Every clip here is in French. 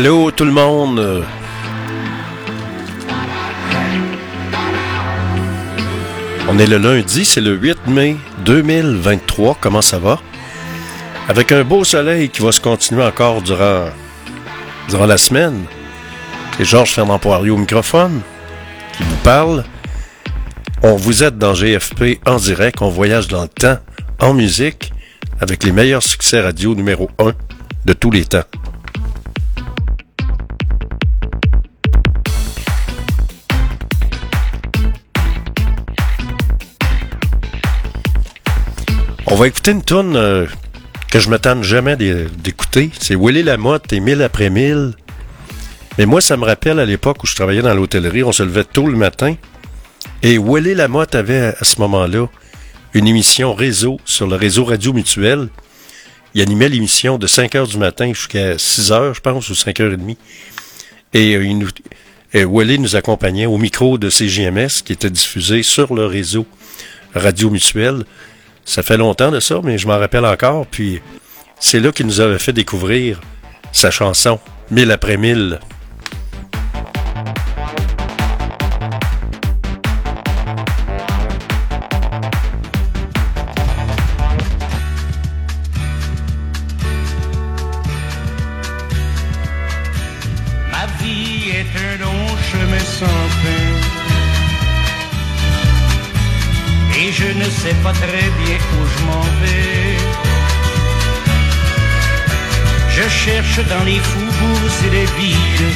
Allô tout le monde. On est le lundi, c'est le 8 mai 2023. Comment ça va? Avec un beau soleil qui va se continuer encore durant, durant la semaine. C'est Georges Fernand Poirier au microphone qui vous parle. On vous aide dans GFP en direct. On voyage dans le temps en musique avec les meilleurs succès radio numéro 1 de tous les temps. On va écouter une tune euh, que je me tente jamais d'écouter. C'est Willy Lamotte et Mille après mille. Mais moi, ça me rappelle à l'époque où je travaillais dans l'hôtellerie, on se levait tôt le matin. Et Willy Lamotte avait à ce moment-là une émission réseau sur le réseau Radio Mutuel. Il animait l'émission de 5 heures du matin jusqu'à 6 heures, je pense, ou 5 heures et demie. Et euh, il nous, et nous accompagnait au micro de CGMS qui était diffusé sur le réseau Radio Mutuel. Ça fait longtemps de ça, mais je m'en rappelle encore. Puis c'est là qu'il nous avait fait découvrir sa chanson Mille après mille. Sais pas très bien où je m'en vais. Je cherche dans les faubourgs et les villes.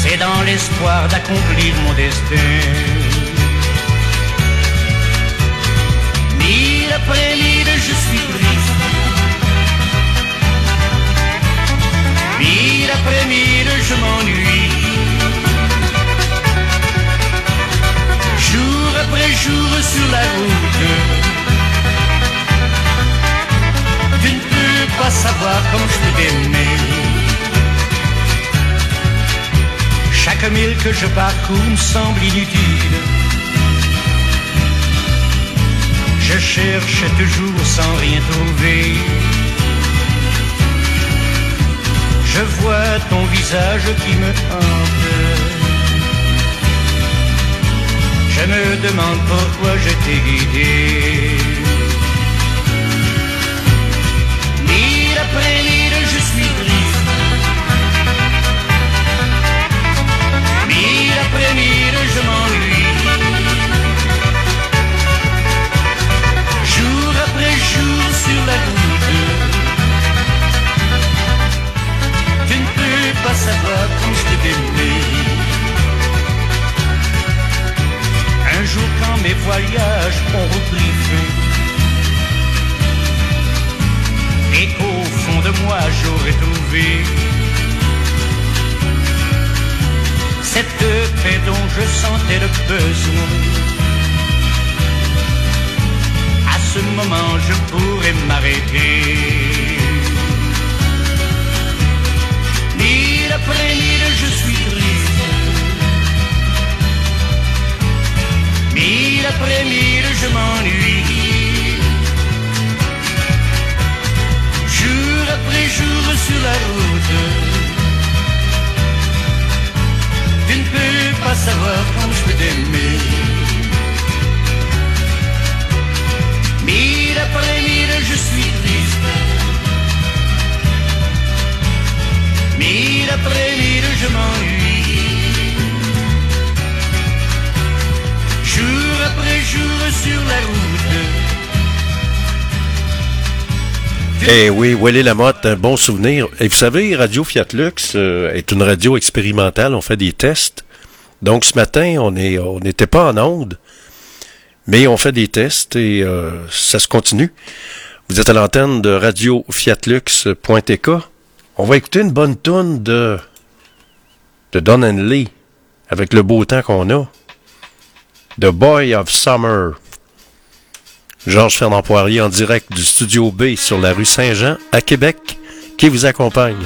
C'est dans l'espoir d'accomplir mon destin. Mille après mille, je suis triste. Mille après mille, je m'ennuie. Après jour sur la route. Tu ne peux pas savoir comme je peux t'aimer. Chaque mille que je parcours me semble inutile. Je cherche toujours sans rien trouver. Je vois ton visage qui me hante. Je me demande pourquoi je t'ai guidé. Mille après mille, je suis triste. Mille après mille, je m'ennuie. Jour après jour sur la route. Tu ne peux pas savoir comme je t'ai aimé. Jour quand mes voyages ont repris fin Et qu'au fond de moi j'aurais trouvé Cette paix dont je sentais le besoin. À ce moment je pourrais m'arrêter Mille après mille, je m'ennuie. Jour après jour sur la route. Tu ne peux pas savoir quand je peux t'aimer. Mille après mille, je suis triste. Mille après mille, je m'ennuie. Eh oui, Willy Lamotte, un bon souvenir. Et vous savez, Radio Fiat Lux euh, est une radio expérimentale. On fait des tests. Donc ce matin, on n'était pas en onde, mais on fait des tests et euh, ça se continue. Vous êtes à l'antenne de Radio Fiatlux.tk. On va écouter une bonne tune de de Don Lee avec le beau temps qu'on a. The Boy of Summer. Georges Fernand Poirier en direct du Studio B sur la rue Saint-Jean à Québec qui vous accompagne.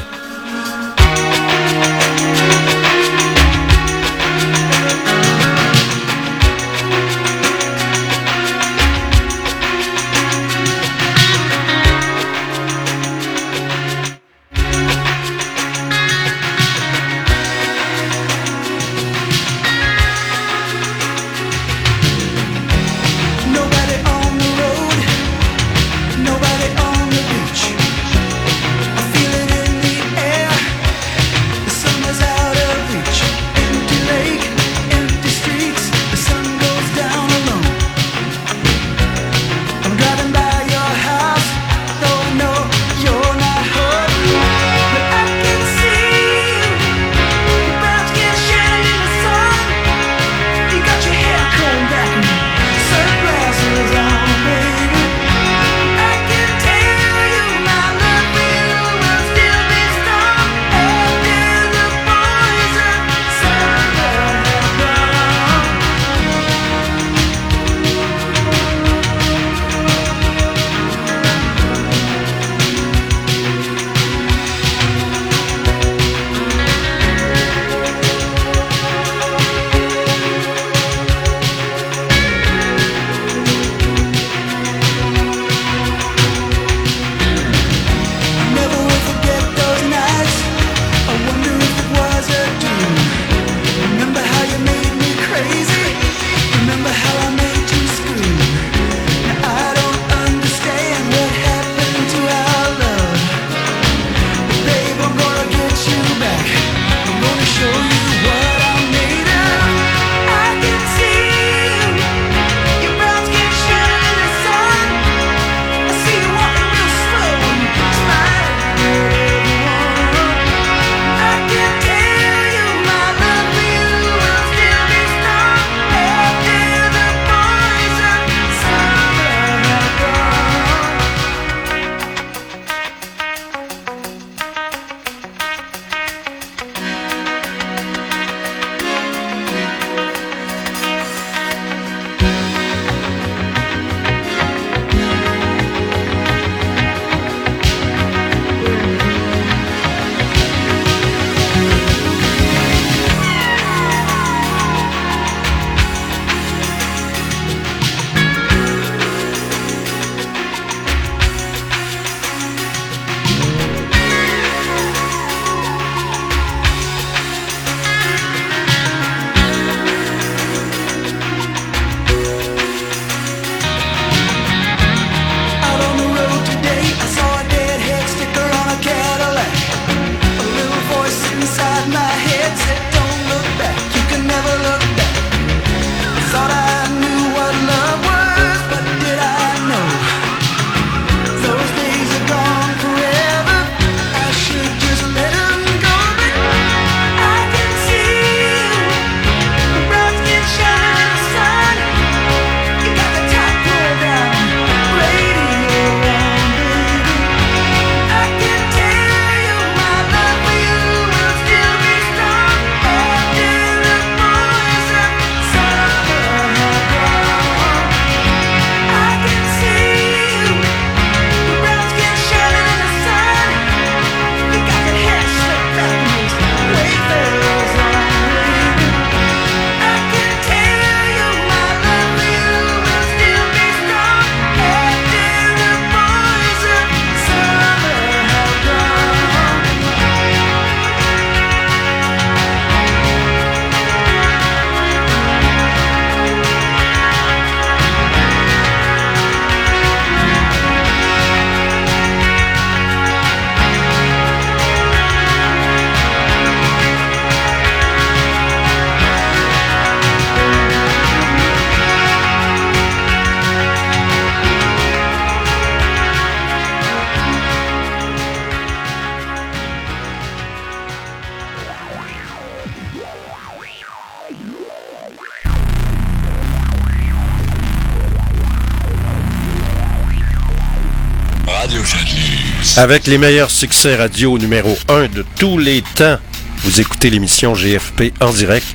Avec les meilleurs succès radio numéro 1 de tous les temps, vous écoutez l'émission GFP en direct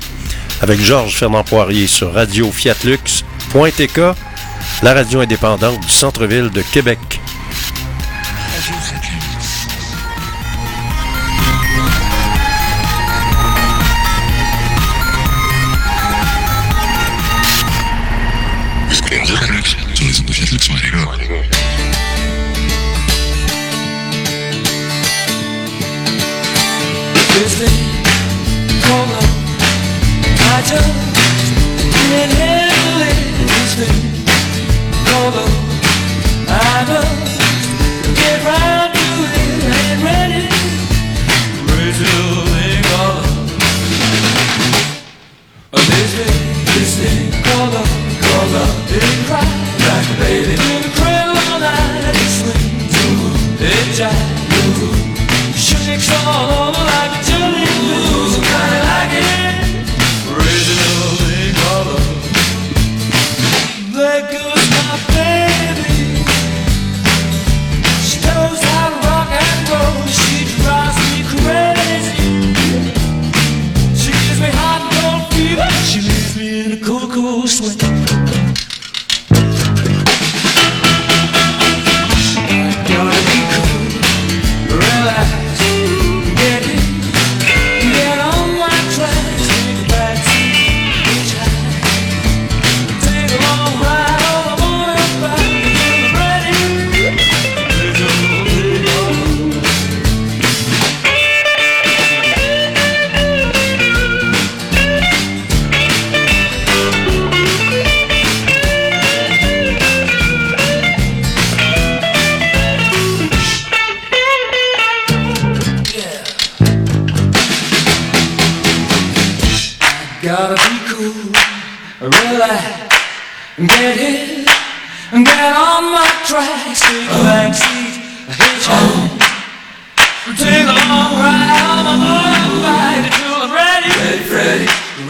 avec Georges Fernand Poirier sur Radio Fiatlux.tk, la radio indépendante du centre-ville de Québec. follow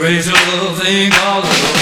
Rachel, think all alone.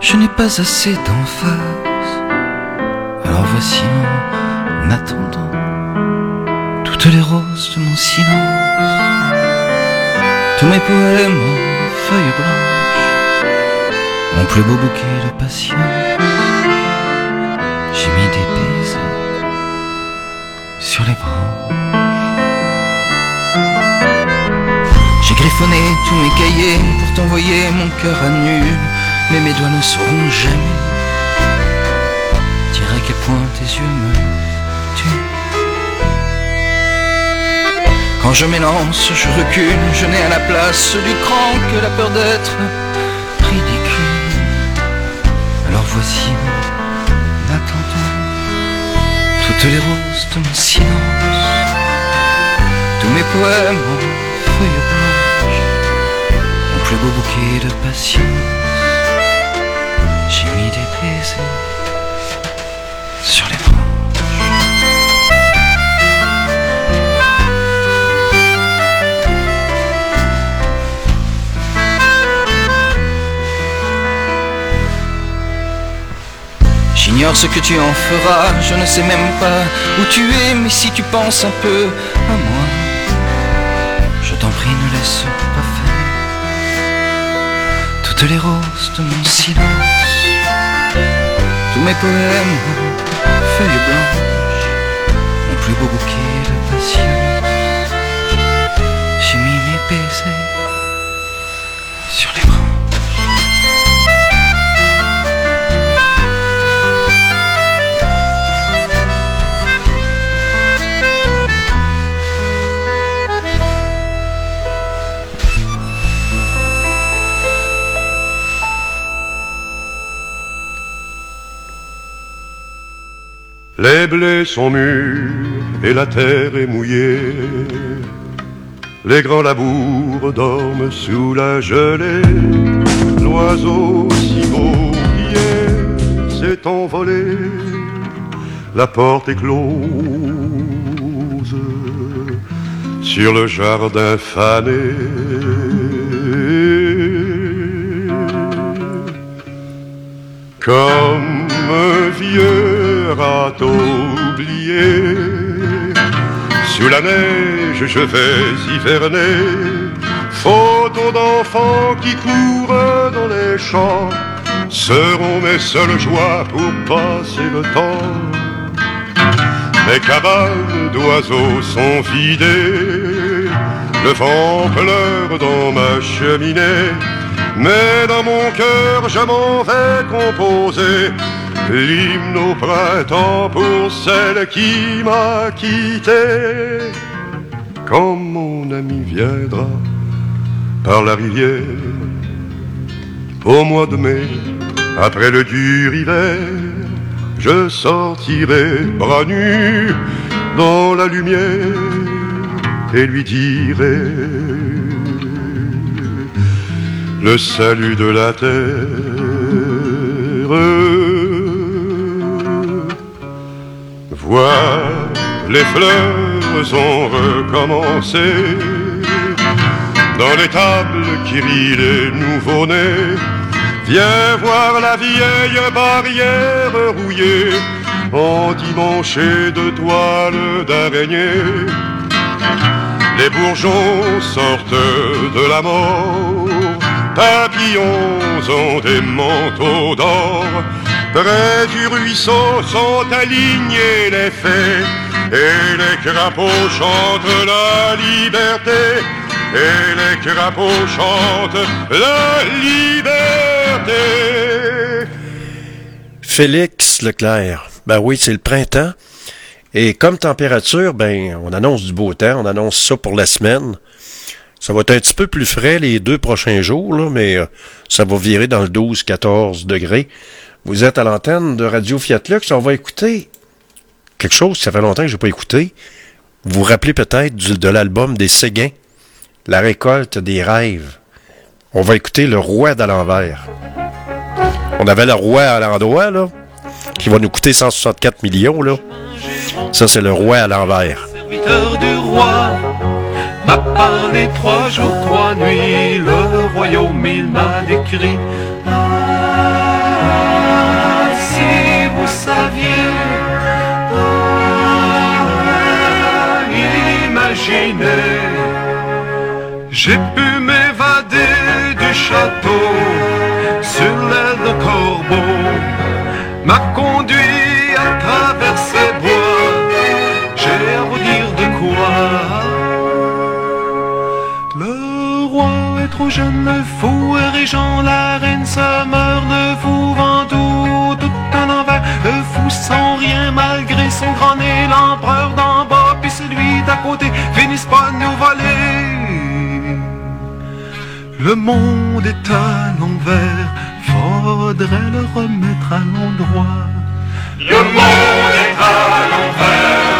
Je n'ai pas assez d'emphase. Alors voici en attendant toutes les roses de mon silence, tous mes poèmes en feuilles blanches, mon plus beau bouquet de passion. J'ai mis des baisers sur les branches. Griffonné tous mes cahiers pour t'envoyer mon cœur à nu, mais mes doigts ne sauront jamais dire à quel point tes yeux me tuent. Quand je m'élance, je recule, je n'ai à la place du cran que la peur d'être ridicule. Alors voici en attendant toutes les roses de mon silence, tous mes poèmes plus beau bouquet de patience. J'ai mis des baisers sur les branches. J'ignore ce que tu en feras, je ne sais même pas où tu es, mais si tu penses un peu à moi, je t'en prie, ne laisse porte les roses de mon silence. Tous mes poèmes, feuilles blanches, mon plus beau bouquet de patience. Les blés sont mûrs et la terre est mouillée. Les grands labours dorment sous la gelée. L'oiseau si beau hier s'est envolé. La porte est close sur le jardin fané. Comme vieux râteau oublié, sous la neige je vais hiverner. Photos d'enfants qui courent dans les champs seront mes seules joies pour passer le temps. Mes cabanes d'oiseaux sont vidées, le vent pleure dans ma cheminée. Mais dans mon cœur, je m'en vais composer l'hymne au printemps pour celle qui m'a quitté. Quand mon ami viendra par la rivière, au mois de mai, après le dur hiver, je sortirai bras nus dans la lumière et lui dirai le salut de la terre. Les fleurs ont recommencé dans les tables qui rient les nouveaux-nés. Viens voir la vieille barrière rouillée, endimanchée de toiles d'araignée. Les bourgeons sortent de la mort papillons ont des manteaux d'or. Près du ruisseau sont alignés les fées, et les crapauds chantent la liberté. Et les crapauds chantent la liberté. Félix Leclerc. Ben oui, c'est le printemps. Et comme température, ben, on annonce du beau temps, on annonce ça pour la semaine. Ça va être un petit peu plus frais les deux prochains jours, là, mais euh, ça va virer dans le 12-14 degrés. Vous êtes à l'antenne de Radio Fiat Lux. On va écouter quelque chose que ça fait longtemps que je n'ai pas écouté. Vous vous rappelez peut-être de l'album des Séguins, La récolte des rêves. On va écouter Le Roi d'à l'envers. On avait le Roi à l'endroit, là, qui va nous coûter 164 millions. Ça, c'est le Roi à l'envers. Serviteur du roi m'a parlé trois jours, trois nuits, le royaume il m'a décrit. J'ai pu m'évader du château sur l'aile corbeau, m'a conduit à travers ces bois, j'ai à vous dire de quoi. Le roi est trop jeune, le fou est régent, la reine se meurt, le fou vend tout, tout un envers. Le fou sans rien malgré son grand nez, l'empereur d'en bas, d'à côté, finissent de nous voler. Le monde est à l'envers, faudrait le remettre à l'endroit. Le monde est à l'envers,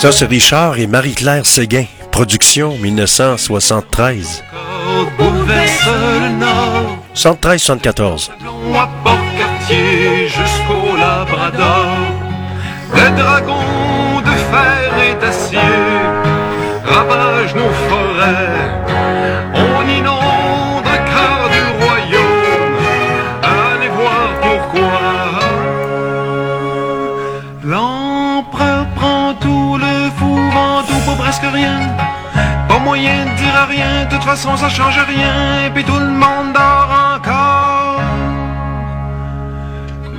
Ça, c'est Richard et Marie-Claire Séguin. Production 1973. Côte bouleverse le nord, 73-74. long à Port-Cartier jusqu'au Labrador. Le dragon toute façon ça change rien. Et puis tout le monde dort encore.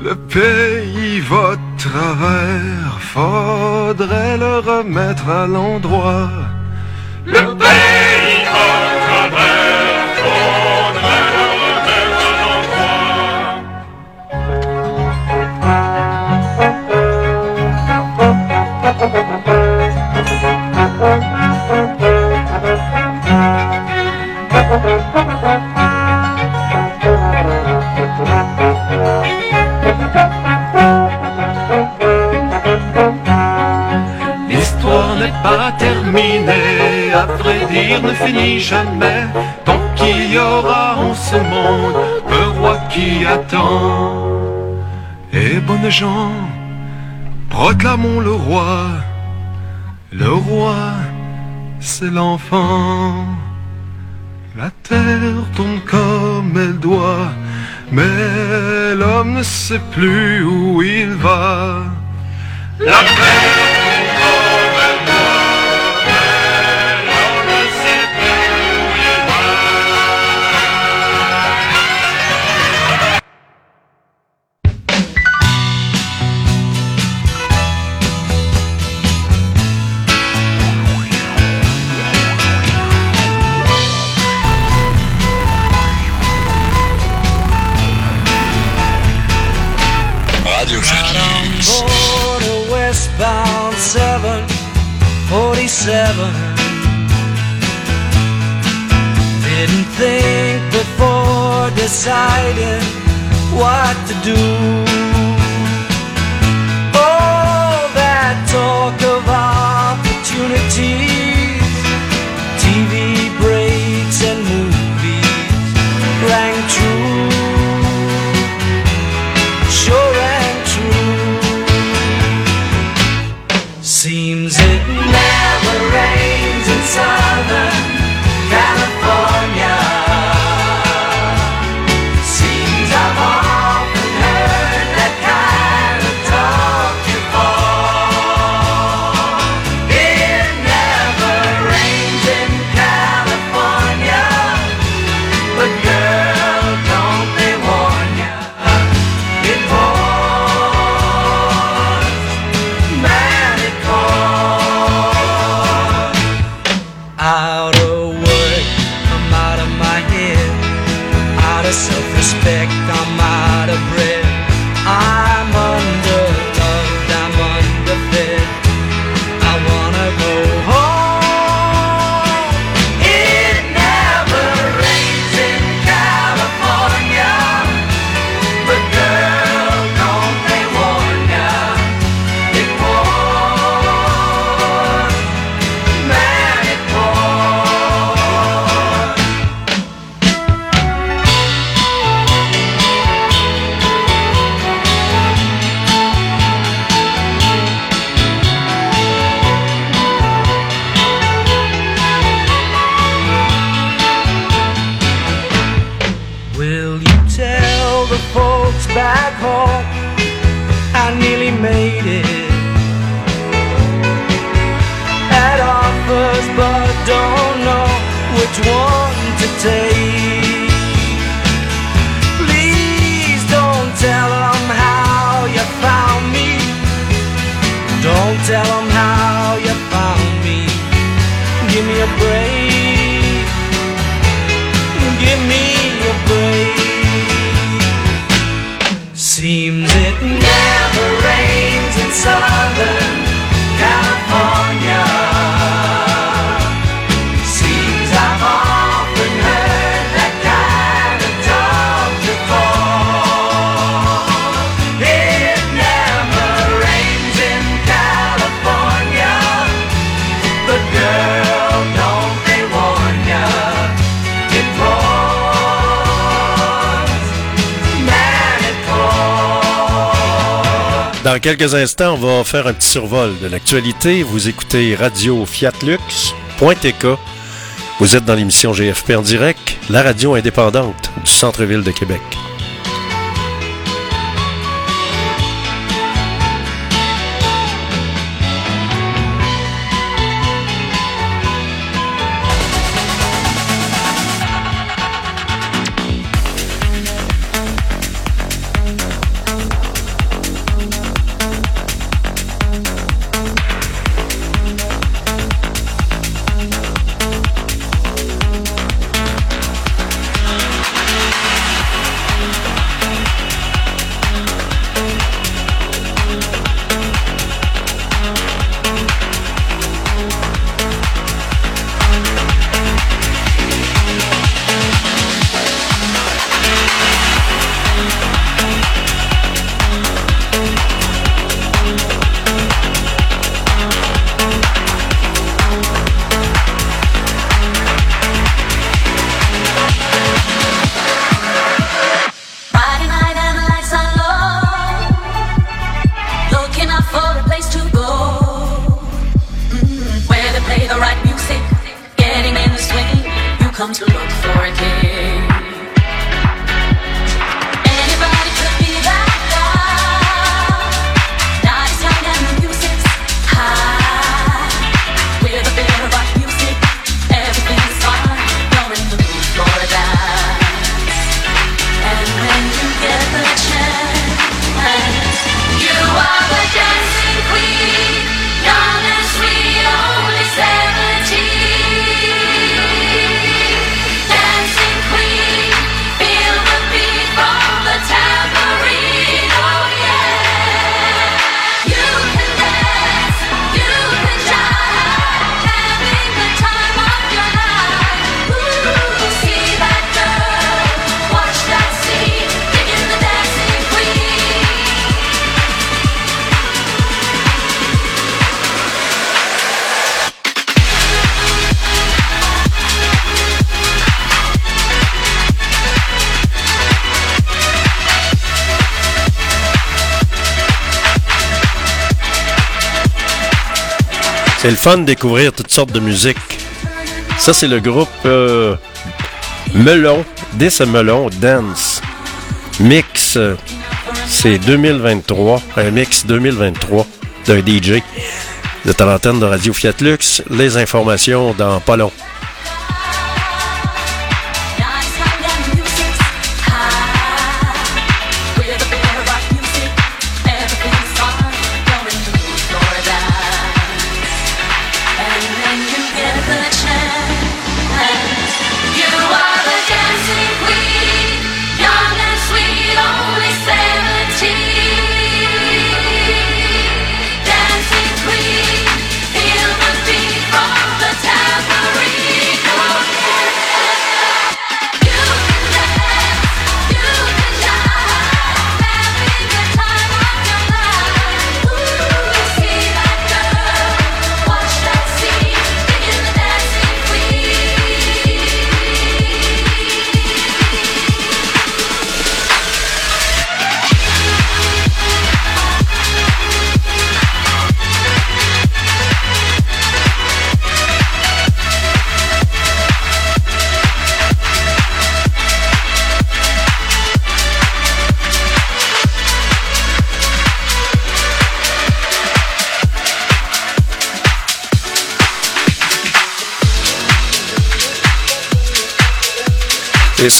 Le pays va de travers, faudrait le remettre à l'endroit. Le pays va de travers, faudrait le à l'endroit. L'histoire n'est pas terminée, à vrai dire ne finit jamais. Tant qu'il y aura en ce monde un roi qui attend. Et bonnes gens, proclamons le roi. Le roi, c'est l'enfant. La terre tourne comme elle doit, mais l'homme ne sait plus où il va. Quelques instants, on va faire un petit survol de l'actualité. Vous écoutez Radio Fiat. Vous êtes dans l'émission GFP en direct, la radio indépendante du centre-ville de Québec. C'est le fun de découvrir toutes sortes de musique. Ça, c'est le groupe euh, Melon, This Melon Dance. Mix, euh, c'est 2023, un mix 2023 d'un DJ de l'antenne de Radio Fiat Lux. Les informations dans pas long.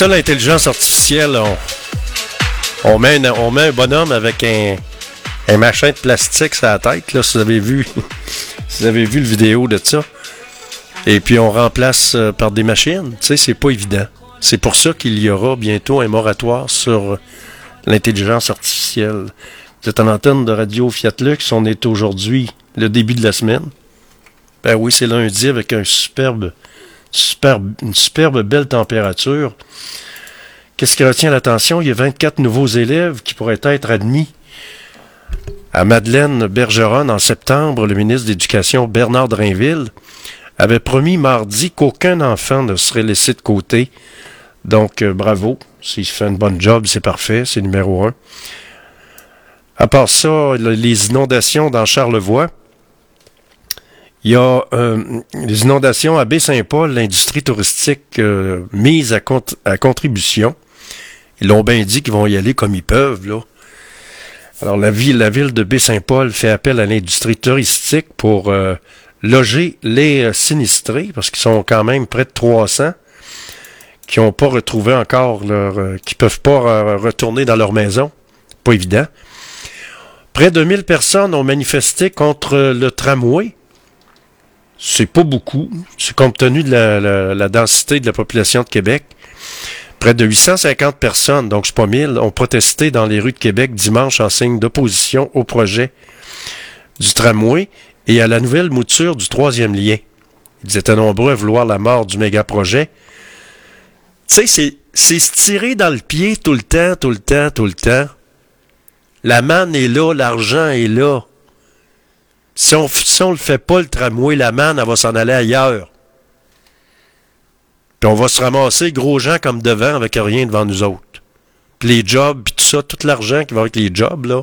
C'est ça l'intelligence artificielle. On, on, met un, on met un bonhomme avec un, machin de plastique sur la tête. Là, si vous avez vu, si vous avez vu le vidéo de ça. Et puis on remplace euh, par des machines. Tu sais, c'est pas évident. C'est pour ça qu'il y aura bientôt un moratoire sur l'intelligence artificielle. Êtes en antenne de Radio Fiat Lux. On est aujourd'hui le début de la semaine. Ben oui, c'est lundi avec un superbe, une superbe belle température. Qu'est-ce qui retient l'attention? Il y a 24 nouveaux élèves qui pourraient être admis à Madeleine Bergeron en septembre. Le ministre de l'Éducation, Bernard Drainville, avait promis mardi qu'aucun enfant ne serait laissé de côté. Donc, euh, bravo. S'il fait une bonne job, c'est parfait. C'est numéro un. À part ça, le- les inondations dans Charlevoix. Il y a euh, les inondations à Baie-Saint-Paul, l'industrie touristique euh, mise à, à contribution. Ils l'ont bien dit qu'ils vont y aller comme ils peuvent, là. Alors, la ville, la ville de Baie-Saint-Paul fait appel à l'industrie touristique pour euh, loger les euh, sinistrés, parce qu'ils sont quand même près de 300, qui n'ont pas retrouvé encore leur... euh, qui peuvent pas euh, retourner dans leur maison. Pas évident. Près de 1000 personnes ont manifesté contre le tramway. C'est pas beaucoup. C'est compte tenu de la, densité de la population de Québec. Près de 850 personnes, donc c'est pas 1000, ont protesté dans les rues de Québec dimanche en signe d'opposition au projet du tramway et à la nouvelle mouture du troisième lien. Ils étaient nombreux à vouloir la mort du méga-projet. Tu sais, c'est, c'est se tirer dans le pied tout le temps, tout le temps, tout le temps. La manne est là, l'argent est là. Si on, on le fait pas, le tramway, la manne, elle va s'en aller ailleurs. Puis on va se ramasser gros gens comme devant avec rien devant nous autres. Puis les jobs, puis tout ça, tout l'argent qui va avec les jobs, là,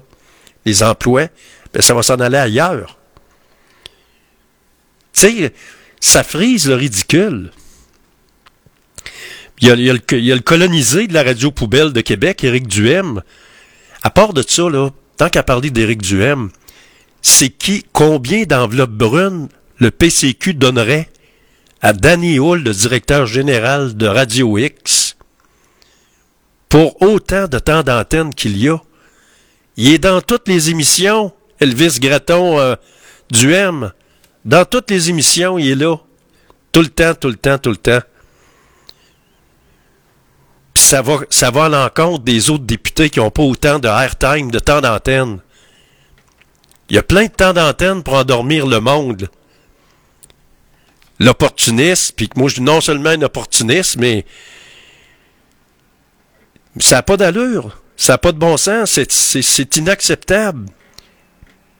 les emplois, ben ça va s'en aller ailleurs. Tu sais, ça frise le ridicule. Il y, a, il y a le, il y a le colonisé de la radio poubelle de Québec, Éric Duhem. À part de ça, là, tant qu'à parler d'Éric Duhem, c'est qui, combien d'enveloppes brunes le PCQ donnerait à Danny Hull, le directeur général de Radio X, pour autant de temps d'antenne qu'il y a? Il est dans toutes les émissions, Elvis Gratton euh, Duhem. Dans toutes les émissions, il est là. Tout le temps, tout le temps, tout le temps. Puis ça va, ça va à l'encontre des autres députés qui n'ont pas autant de airtime, de temps d'antenne. Il y a plein de temps d'antenne pour endormir le monde. L'opportuniste, puis moi je dis non seulement un opportuniste, mais ça n'a pas d'allure. Ça n'a pas de bon sens. C'est- inacceptable.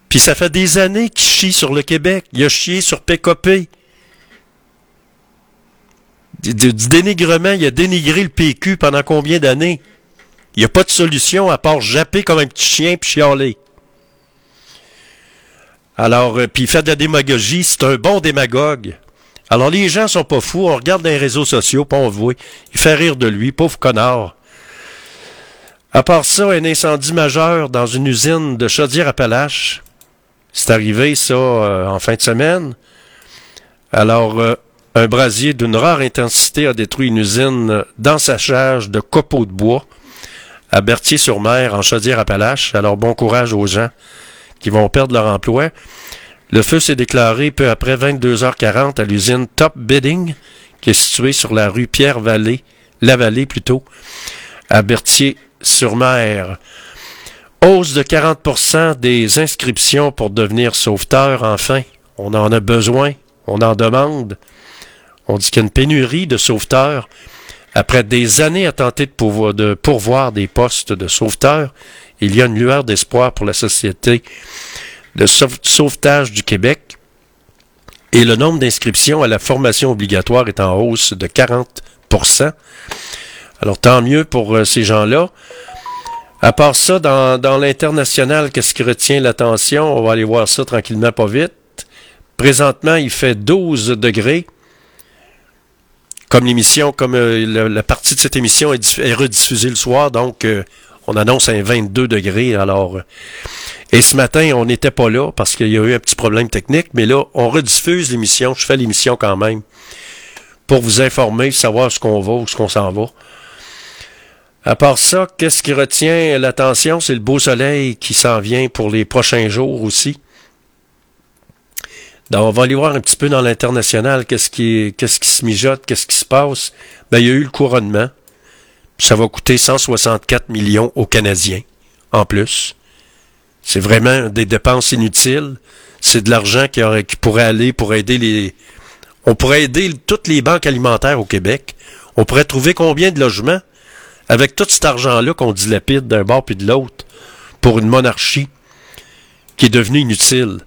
Puis ça fait des années qu'il chie sur le Québec. Il a chié sur du- du dénigrement, il a dénigré le PQ pendant combien d'années? Il n'y a pas de solution à part japper comme un petit chien puis chialer. Alors, euh, puis fait de la démagogie, c'est un bon démagogue. Alors les gens sont pas fous, on regarde dans les réseaux sociaux, puis on voit. Il fait rire de lui, pauvre connard. À part ça, un incendie majeur dans une usine de Chaudière-Appalaches. C'est arrivé, ça, euh, en fin de semaine. Alors, euh, un brasier d'une rare intensité a détruit une usine d'ensachage de copeaux de bois à Berthier-sur-Mer, en Chaudière-Appalaches. Alors, bon courage aux gens qui vont perdre leur emploi. Le feu s'est déclaré peu après 22h40 à l'usine Top Bidding, qui est située sur la rue Pierre-Vallée, la Vallée plutôt, à Berthier-sur-Mer. Hausse de 40% des inscriptions pour devenir sauveteur, enfin. On en a besoin, on en demande. On dit qu'il y a une pénurie de sauveteurs. Après des années à tenter de, pourvoir des postes de sauveteurs, il y a une lueur d'espoir pour la société de sauve- sauvetage du Québec. Et le nombre d'inscriptions à la formation obligatoire est en hausse de 40% Alors tant mieux pour euh, ces gens-là. À part ça, dans l'international, qu'est-ce qui retient l'attention? On va aller voir ça tranquillement, pas vite. Présentement, il fait 12 degrés. Comme l'émission, comme euh, la, partie de cette émission est rediffusée le soir, donc euh, on annonce un 22 degrés. Alors, euh, et ce matin, on n'était pas là parce qu'il y a eu un petit problème technique, mais là, on rediffuse l'émission. Je fais l'émission quand même pour vous informer, savoir ce qu'on va ou ce qu'on s'en va. À part ça, qu'est-ce qui retient l'attention? C'est le beau soleil qui s'en vient pour les prochains jours aussi. Donc, on va aller voir un petit peu dans l'international, qu'est-ce qui, qu'est-ce qui se mijote, qu'est-ce qui se passe. Ben, il y a eu le couronnement. Ça va coûter 164 millions aux Canadiens, en plus. C'est vraiment des dépenses inutiles. C'est de l'argent qui, aurait, qui pourrait aller pour aider les... On pourrait aider toutes les banques alimentaires au Québec. On pourrait trouver combien de logements avec tout cet argent-là qu'on dilapide d'un bord puis de l'autre pour une monarchie qui est devenue inutile.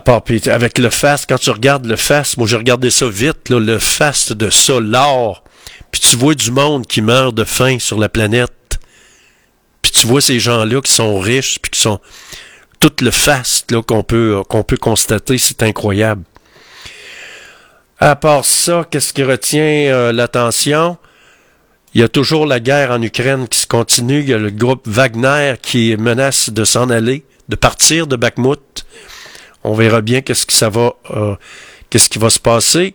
Part, avec le fast, quand tu regardes le fast, moi j'ai regardé ça vite, le fast de ça, l'or, puis tu vois du monde qui meurt de faim sur la planète, puis tu vois ces gens-là qui sont riches, puis qui sont tout le faste qu'on peut, qu'on peut constater, c'est incroyable. À part ça, qu'est-ce qui retient euh, l'attention? Il y a toujours la guerre en Ukraine qui se continue. Il y a le groupe Wagner qui menace de s'en aller, de partir de Bakhmut. On verra bien euh, qu'est-ce qui va se passer.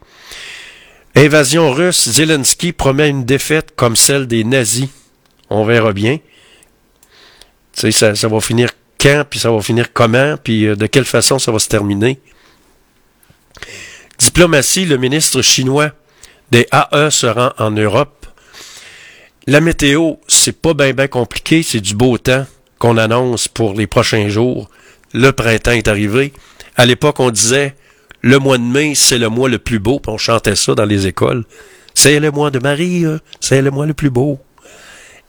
Invasion russe, Zelensky promet une défaite comme celle des nazis. On verra bien. Tu ça, va finir quand, puis ça va finir comment, puis euh, de quelle façon ça va se terminer. Diplomatie, le ministre chinois des AE se rend en Europe. La météo, c'est pas bien compliqué, c'est du beau temps qu'on annonce pour les prochains jours. Le printemps est arrivé. À l'époque, on disait le mois de mai, c'est le mois le plus beau, on chantait ça dans les écoles. C'est le mois de Marie, euh, c'est le mois le plus beau.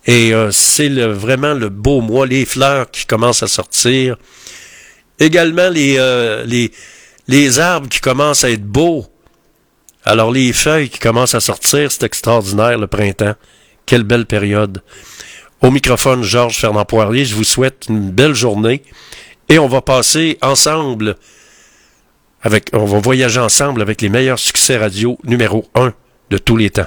Et euh, c'est vraiment le beau mois, les fleurs qui commencent à sortir. Également les, euh, les, les arbres qui commencent à être beaux. Alors les feuilles qui commencent à sortir, c'est extraordinaire le printemps. Quelle belle période. Au microphone, Georges Fernand Poirier, je vous souhaite une belle journée et on va passer ensemble avec, on va voyager ensemble avec les meilleurs succès radio numéro un de tous les temps.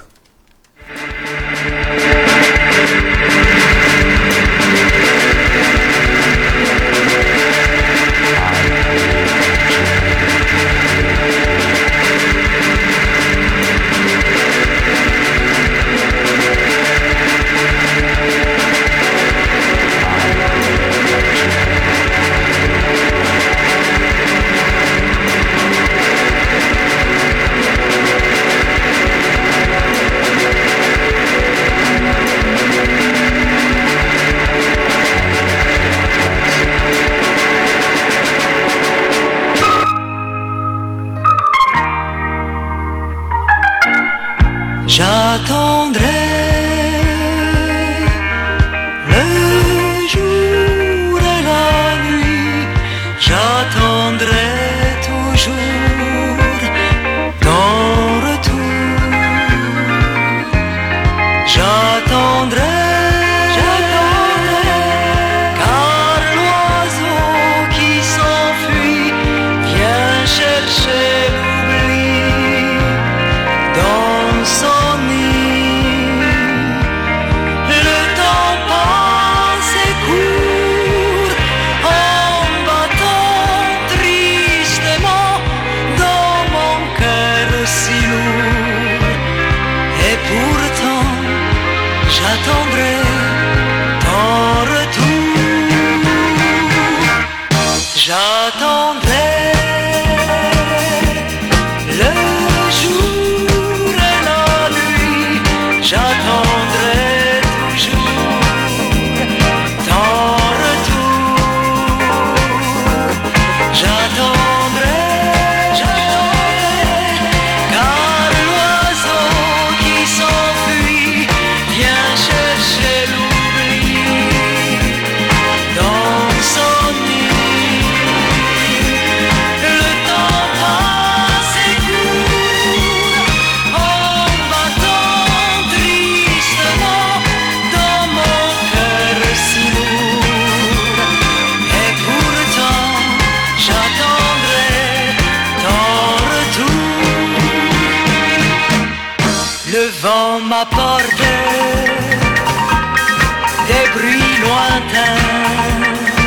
Bruits lointains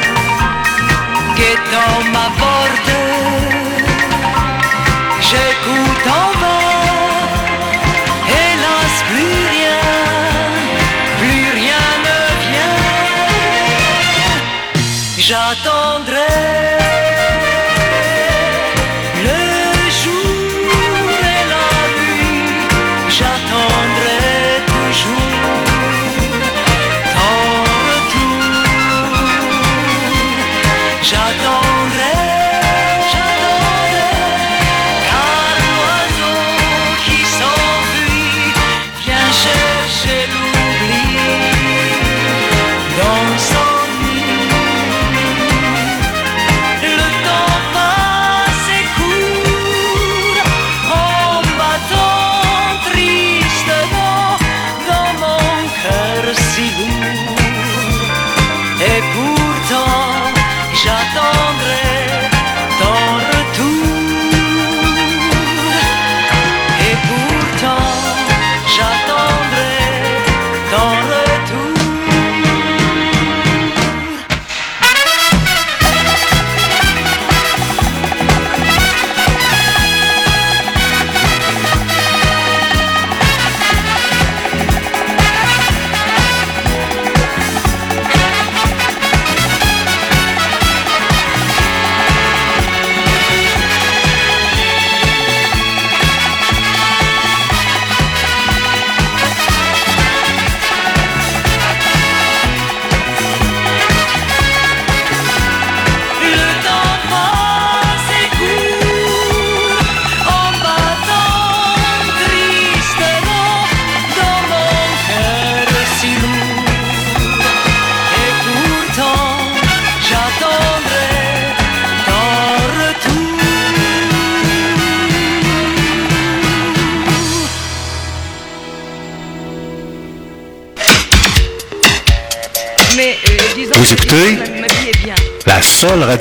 guettant ma porte.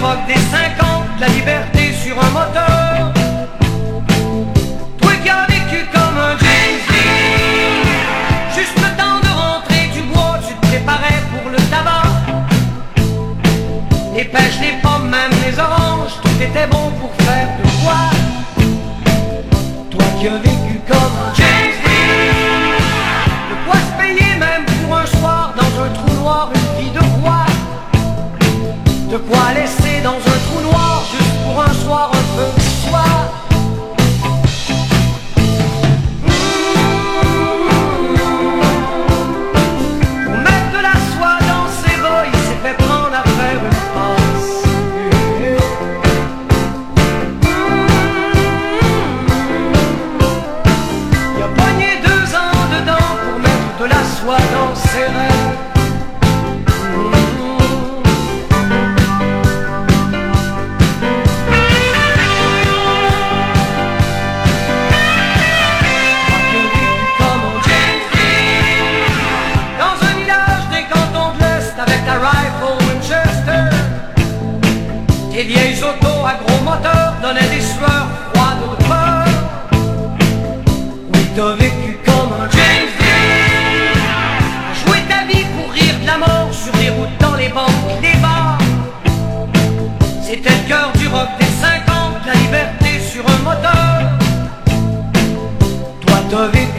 des 50, la liberté sur un moteur. Toi qui as vécu comme un James juste le temps de rentrer du bois, tu te préparais pour le tabac. Les pêches, les pommes, même les oranges, tout était bon pour faire de quoi. Toi qui as vécu tua vida.